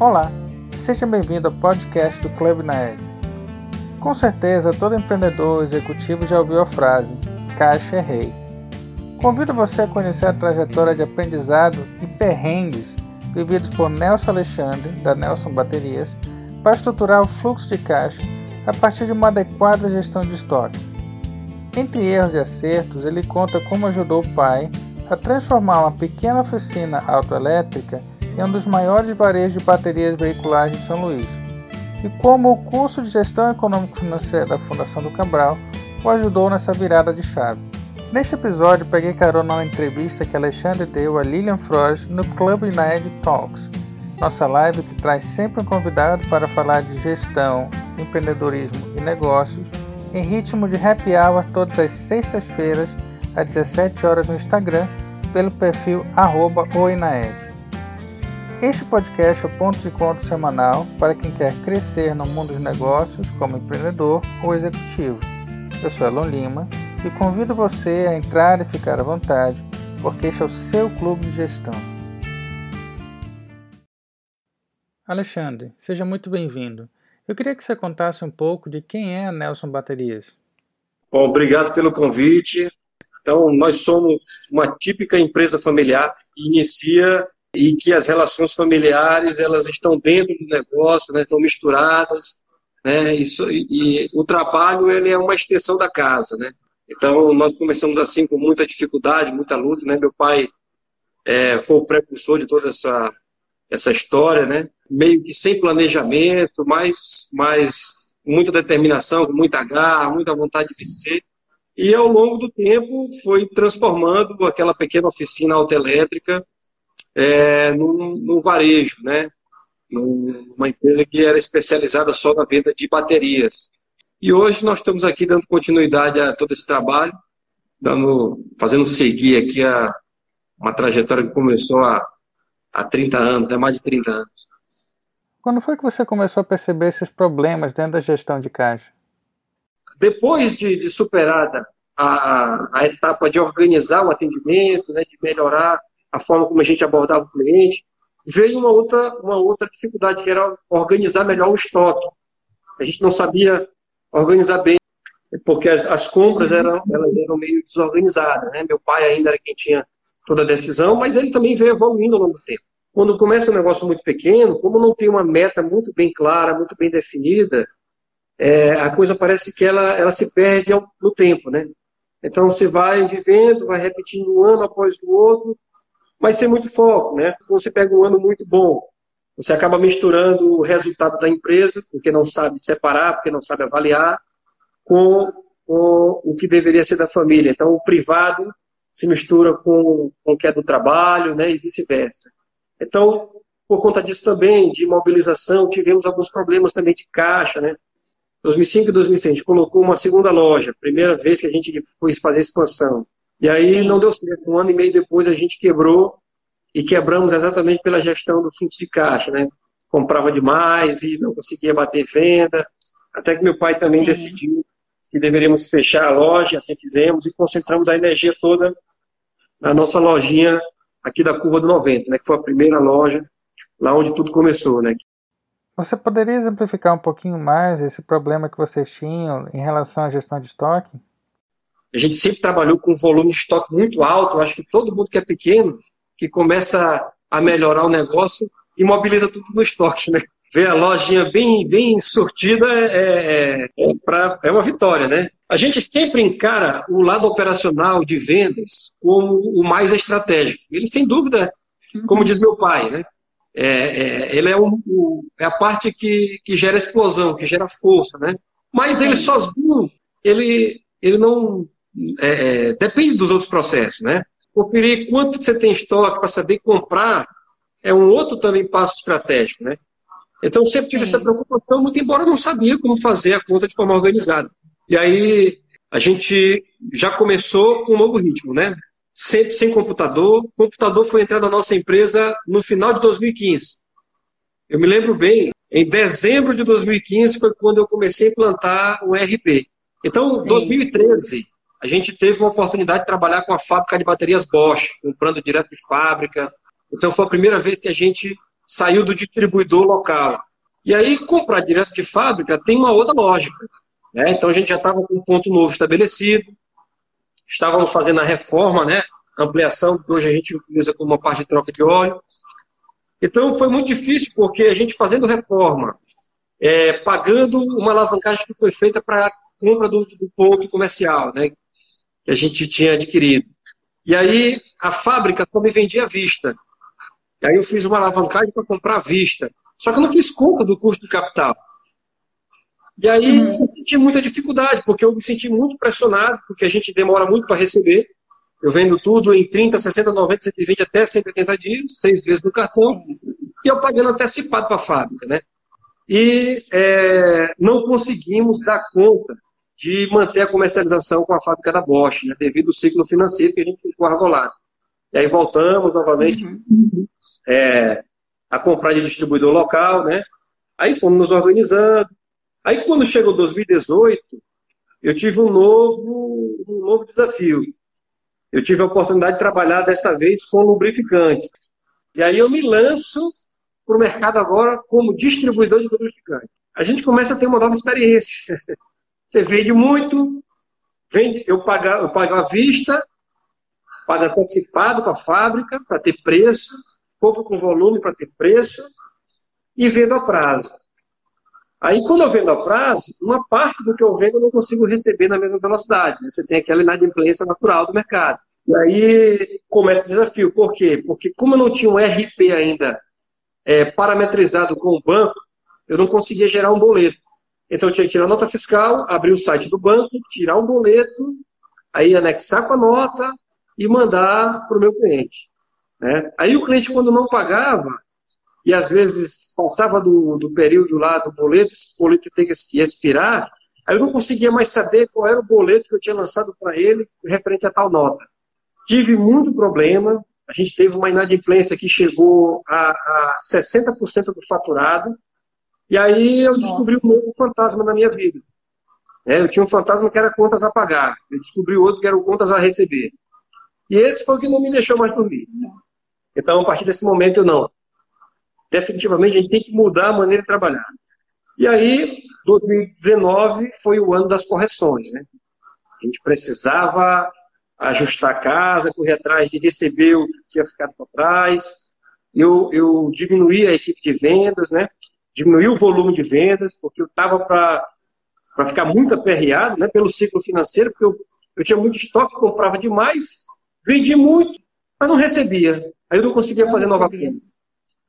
Olá, seja bem-vindo ao podcast do Clube Naed. Com certeza, todo empreendedor executivo já ouviu a frase Caixa é rei. Convido você a conhecer a trajetória de aprendizado e perrengues vividos por Nelson Alexandre, da Nelson Baterias, para estruturar o fluxo de caixa a partir de uma adequada gestão de estoque. Entre erros e acertos, ele conta como ajudou o pai a transformar uma pequena oficina autoelétrica em um dos maiores varejos de baterias veiculares de São Luís, e como o curso de Gestão Econômico-Financeira da Fundação do Cabral o ajudou nessa virada de chave. Neste episódio, peguei carona na entrevista que Alexandre deu a Lilian Frost no Club United Talks, nossa live que traz sempre um convidado para falar de gestão, empreendedorismo e negócios, em ritmo de happy hour todas as sextas-feiras, às 17 horas no Instagram, pelo perfil Oinaed. Este podcast é o ponto de encontro semanal para quem quer crescer no mundo dos negócios como empreendedor ou executivo. Eu sou Elon Lima e convido você a entrar e ficar à vontade, porque este é o seu clube de gestão. Alexandre, seja muito bem-vindo. Eu queria que você contasse um pouco de quem é a Nelson Baterias. Bom, obrigado pelo convite. Então, nós somos uma típica empresa familiar que inicia e que as relações familiares elas estão dentro do negócio, né, estão misturadas, né, isso, e, e, o trabalho ele é uma extensão da casa, né. Então nós começamos assim com muita dificuldade, muita luta, né. Meu pai é, foi o precursor de toda essa essa história, né, meio que sem planejamento, mas mas muita determinação, com muita garra, muita vontade de vencer. E ao longo do tempo foi transformando aquela pequena oficina autoelétrica é, num, num varejo, né? numa empresa que era especializada só na venda de baterias. E hoje nós estamos aqui dando continuidade a todo esse trabalho, dando, fazendo seguir aqui a, uma trajetória que começou há, há 30 anos, né? mais de 30 anos. Quando foi que você começou a perceber esses problemas dentro da gestão de caixa? Depois de, de superada a, a etapa de organizar o atendimento, né, de melhorar a forma como a gente abordava o cliente, veio uma outra, uma outra dificuldade, que era organizar melhor o estoque. A gente não sabia organizar bem, porque as, as compras eram, elas eram meio desorganizadas. Né? Meu pai ainda era quem tinha toda a decisão, mas ele também veio evoluindo ao longo do tempo. Quando começa um negócio muito pequeno, como não tem uma meta muito bem clara, muito bem definida, é, a coisa parece que ela, ela se perde no tempo, né? Então você vai vivendo, vai repetindo um ano após o outro, mas sem muito foco, né? Você pega um ano muito bom, você acaba misturando o resultado da empresa, porque não sabe separar, porque não sabe avaliar, com, com o que deveria ser da família. Então, o privado se mistura com, com o que é do trabalho, né? E vice-versa. Então, por conta disso também, de mobilização, tivemos alguns problemas também de caixa, né? 2005 e 2006, a gente colocou uma segunda loja, primeira vez que a gente foi fazer expansão. E aí não deu certo. Um ano e meio depois a gente quebrou e quebramos exatamente pela gestão do fluxo de caixa, né? Comprava demais e não conseguia bater venda. Até que meu pai também Sim. decidiu que deveríamos fechar a loja, assim fizemos e concentramos a energia toda na nossa lojinha aqui da Curva do 90, né? Que foi a primeira loja lá onde tudo começou, né? Você poderia exemplificar um pouquinho mais esse problema que vocês tinham em relação à gestão de estoque? A gente sempre trabalhou com um volume de estoque muito alto. Eu acho que todo mundo que é pequeno, que começa a melhorar o negócio, imobiliza tudo no estoque, né? Ver a lojinha bem, bem surtida é, é, é, pra, é uma vitória, né? A gente sempre encara o lado operacional de vendas como o mais estratégico. Ele, sem dúvida, como diz meu pai, né? É, é, ele é, um, o, é a parte que, que gera explosão, que gera força, né? Mas ele sozinho, ele, ele não, é, é, depende dos outros processos, né? Conferir quanto você tem estoque para saber comprar é um outro também passo estratégico, né? Então sempre tive Sim. essa preocupação, muito embora não sabia como fazer a conta de forma organizada. E aí a gente já começou com um novo ritmo, né? Sempre sem computador. O computador foi entrar na nossa empresa no final de 2015. Eu me lembro bem, em dezembro de 2015 foi quando eu comecei a implantar o ERP. Então, Sim. 2013, a gente teve uma oportunidade de trabalhar com a fábrica de baterias Bosch, comprando direto de fábrica. Então foi a primeira vez que a gente saiu do distribuidor local. E aí, comprar direto de fábrica tem uma outra lógica. Né? Então, a gente já estava com um ponto novo estabelecido, estávamos fazendo a reforma, né? ampliação, que hoje a gente utiliza como uma parte de troca de óleo. Então, foi muito difícil, porque a gente fazendo reforma, é, pagando uma alavancagem que foi feita para a compra do, do ponto comercial, né? Que a gente tinha adquirido. E aí, a fábrica só me vendia à vista. E aí eu fiz uma alavancagem para comprar à vista. Só que eu não fiz conta do custo de capital. E aí uhum. eu senti muita dificuldade, porque eu me senti muito pressionado, porque a gente demora muito para receber. Eu vendo tudo em 30, 60, 90, 120 até 180 dias, seis vezes no cartão, e eu pagando antecipado para a fábrica, né? E é, não conseguimos dar conta de manter a comercialização com a fábrica da Bosch, né, devido ao ciclo financeiro que a gente ficou arrolado. E aí voltamos novamente uhum. é, a comprar de distribuidor local, né? Aí fomos nos organizando. Aí quando chegou 2018, eu tive um novo, um novo desafio. Eu tive a oportunidade de trabalhar desta vez com lubrificantes. E aí eu me lanço para o mercado agora como distribuidor de lubrificantes. A gente começa a ter uma nova experiência. Você vende muito, vende, eu pago, eu pago à vista, pago antecipado com a fábrica para ter preço, compro com volume para ter preço e vendo a prazo. Aí, quando eu vendo a prazo, uma parte do que eu vendo eu não consigo receber na mesma velocidade. Né? Você tem aquela inadimplência natural do mercado. E aí começa o desafio. Por quê? Porque como eu não tinha um RP ainda é, parametrizado com o banco, eu não conseguia gerar um boleto. Então eu tinha que tirar a nota fiscal, abrir o site do banco, tirar um boleto, aí anexar com a nota e mandar para o meu cliente. Né? Aí o cliente, quando não pagava, e às vezes passava do, do período lá do boleto, esse boleto tem que expirar, aí eu não conseguia mais saber qual era o boleto que eu tinha lançado para ele referente a tal nota. Tive muito problema, a gente teve uma inadimplência que chegou a, a 60% do faturado, e aí eu descobri Nossa. um novo fantasma na minha vida. É, eu tinha um fantasma que era contas a pagar, eu descobri outro que era contas a receber. E esse foi o que não me deixou mais dormir. Então, a partir desse momento, eu não. Definitivamente, a gente tem que mudar a maneira de trabalhar. E aí, 2019 foi o ano das correções. Né? A gente precisava ajustar a casa, correr atrás de receber o que tinha ficado para trás. Eu, eu diminuí a equipe de vendas, né? Diminuí o volume de vendas, porque eu estava para ficar muito aperreado né? pelo ciclo financeiro, porque eu, eu tinha muito estoque, comprava demais, vendi muito, mas não recebia. Aí eu não conseguia fazer nova venda.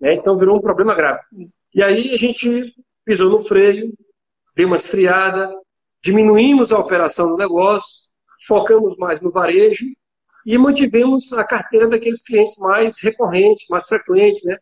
Né? Então virou um problema grave. E aí a gente pisou no freio, deu uma esfriada, diminuímos a operação do negócio, focamos mais no varejo e mantivemos a carteira daqueles clientes mais recorrentes, mais frequentes, né?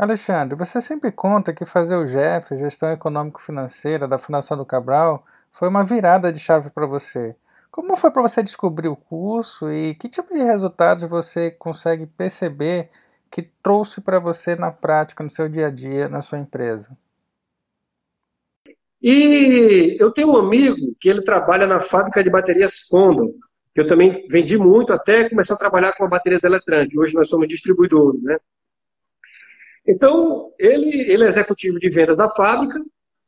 Alexandre, você sempre conta que fazer o GEF, Gestão Econômico-Financeira da Fundação do Cabral, foi uma virada de chave para você. Como foi para você descobrir o curso e que tipo de resultados você consegue perceber que trouxe para você na prática, no seu dia a dia, na sua empresa? E eu tenho um amigo que ele trabalha na fábrica de baterias Condor, que eu também vendi muito até começar a trabalhar com baterias eletrônicas. Hoje nós somos distribuidores, né? Então, ele, ele é executivo de venda da fábrica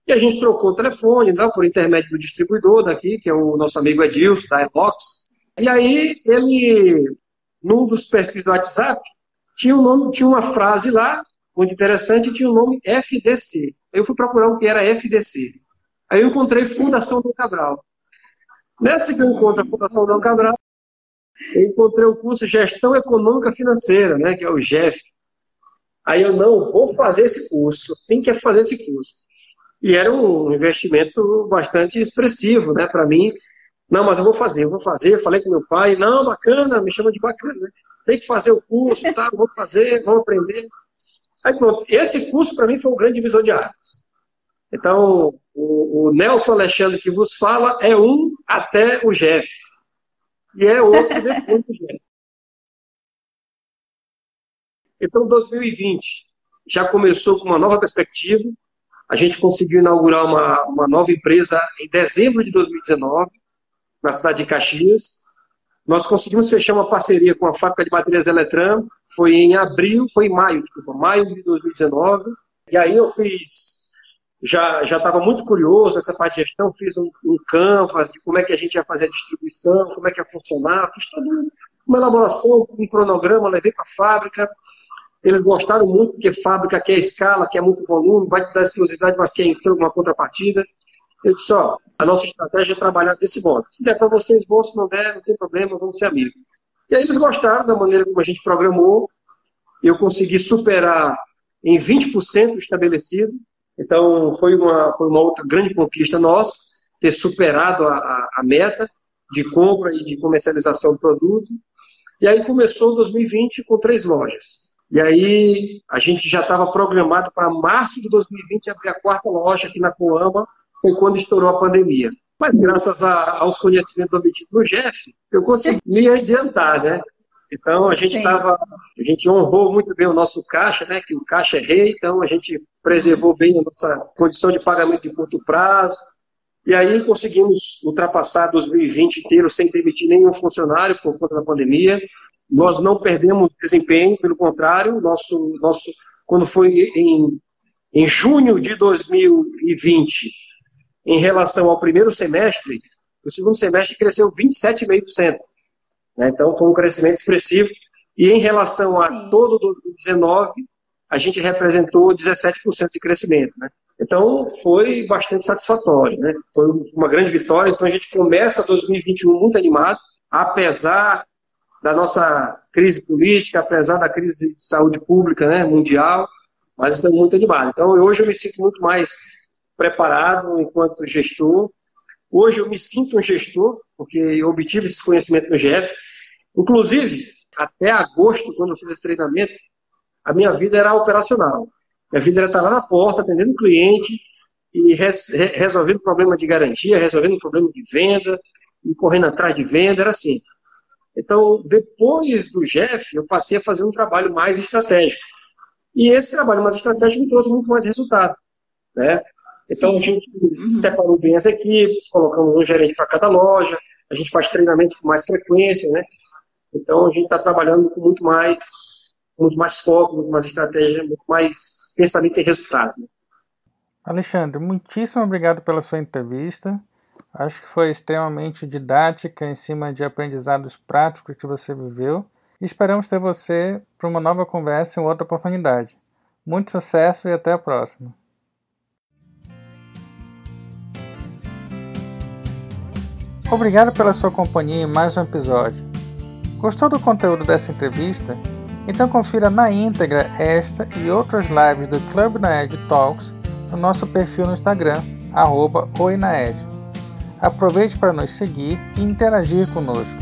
e a gente trocou o telefone, né, por intermédio do distribuidor daqui, que é o nosso amigo Edilson, da Ebox. E aí, ele, num dos perfis do WhatsApp, tinha, um nome, tinha uma frase lá, muito interessante, tinha o nome FDC. Eu fui procurar o que era FDC. Aí eu encontrei Fundação do Cabral. Nessa que eu encontro a Fundação do Cabral, eu encontrei o curso Gestão Econômica Financeira, né, que é o GEF. Aí eu, não, vou fazer esse curso, tem que fazer esse curso. E era um investimento bastante expressivo, né, para mim. Não, mas eu vou fazer, eu vou fazer. falei com meu pai, não, bacana, me chama de bacana. Né? Tem que fazer o curso, tá? Vou fazer, vou aprender. Aí pronto, esse curso para mim foi um grande divisor de águas. Então, o, o, Nelson Alexandre que vos fala é um até o Jeff. E é outro depois do Jeff. Então, 2020 já começou com uma nova perspectiva, a gente conseguiu inaugurar uma, uma nova empresa em dezembro de 2019, na cidade de Caxias. nós conseguimos fechar uma parceria com a fábrica de baterias Eletran, foi em abril, foi em maio, desculpa, maio de 2019. E aí eu fiz, já já estava muito curioso nessa parte de gestão, fiz um, um canvas de como é que a gente ia fazer a distribuição, como é que ia funcionar, fiz toda uma elaboração, um cronograma, levei para a fábrica. Eles gostaram muito, porque fábrica quer escala, quer muito volume, vai te dar exclusividade, mas quer uma contrapartida. Eu disse, ó, a nossa estratégia é trabalhar desse modo. Se der para vocês bom, se não der, não tem problema, vamos ser amigos. E aí eles gostaram da maneira como a gente programou. Eu consegui superar em 20% o estabelecido. Então, foi uma, foi uma outra grande conquista nossa, ter superado a, a, a meta de compra e de comercialização do produto. E aí começou 2020 com três lojas. E aí a gente já estava programado para março de 2020 abrir a quarta loja aqui na Coama, foi quando estourou a pandemia. Mas graças a, aos conhecimentos obtidos no Jeff, eu consegui me adiantar, né? Então a gente estava, a gente honrou muito bem o nosso caixa, né? Que o caixa é rei, então a gente preservou bem a nossa condição de pagamento de curto prazo. E aí conseguimos ultrapassar 2020 inteiro sem demitir nenhum funcionário por conta da pandemia. Nós não perdemos desempenho, pelo contrário, nosso, nosso, quando foi em, em junho de 2020, em relação ao primeiro semestre, o segundo semestre cresceu 27,5%. Né? Então, foi um crescimento expressivo. E em relação a Sim. todo 2019, a gente representou 17% de crescimento. Né? Então, foi bastante satisfatório. Né? Foi uma grande vitória. Então, a gente começa 2021 muito animado, apesar da nossa crise política, apesar da crise de saúde pública né, mundial, mas estamos muito animados. Então, hoje eu me sinto muito mais preparado enquanto gestor. Hoje eu me sinto um gestor, porque eu obtive esse conhecimento no GF. Inclusive, até agosto, quando eu fiz esse treinamento, a minha vida era operacional. Minha vida era estar lá na porta, atendendo o cliente e res, resolvendo problema de garantia, resolvendo problema de venda, e correndo atrás de venda, era assim. Então, depois do Jeff, eu passei a fazer um trabalho mais estratégico. E esse trabalho mais estratégico me trouxe muito mais resultado. Né? Então, Sim. a gente uhum. separou bem as equipes, colocamos um gerente para cada loja, a gente faz treinamento com mais frequência, né? Então, a gente está trabalhando com muito mais, muito mais foco, muito mais estratégia, muito mais pensamento em resultado. Alexandre, muitíssimo obrigado pela sua entrevista. Acho que foi extremamente didática em cima de aprendizados práticos que você viveu. E esperamos ter você para uma nova conversa em outra oportunidade. Muito sucesso e até a próxima. Obrigado pela sua companhia em mais um episódio. Gostou do conteúdo dessa entrevista? Então confira na íntegra esta e outras lives do Club Naed Talks no nosso perfil no Instagram, arroba Oinaed. Aproveite para nos seguir e interagir conosco.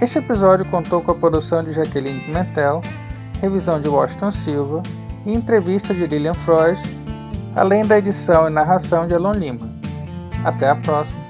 Este episódio contou com a produção de Jaqueline Pimentel, revisão de Washington Silva e entrevista de Lilian Frois, além da edição e narração de Elon Lima. Até a próxima!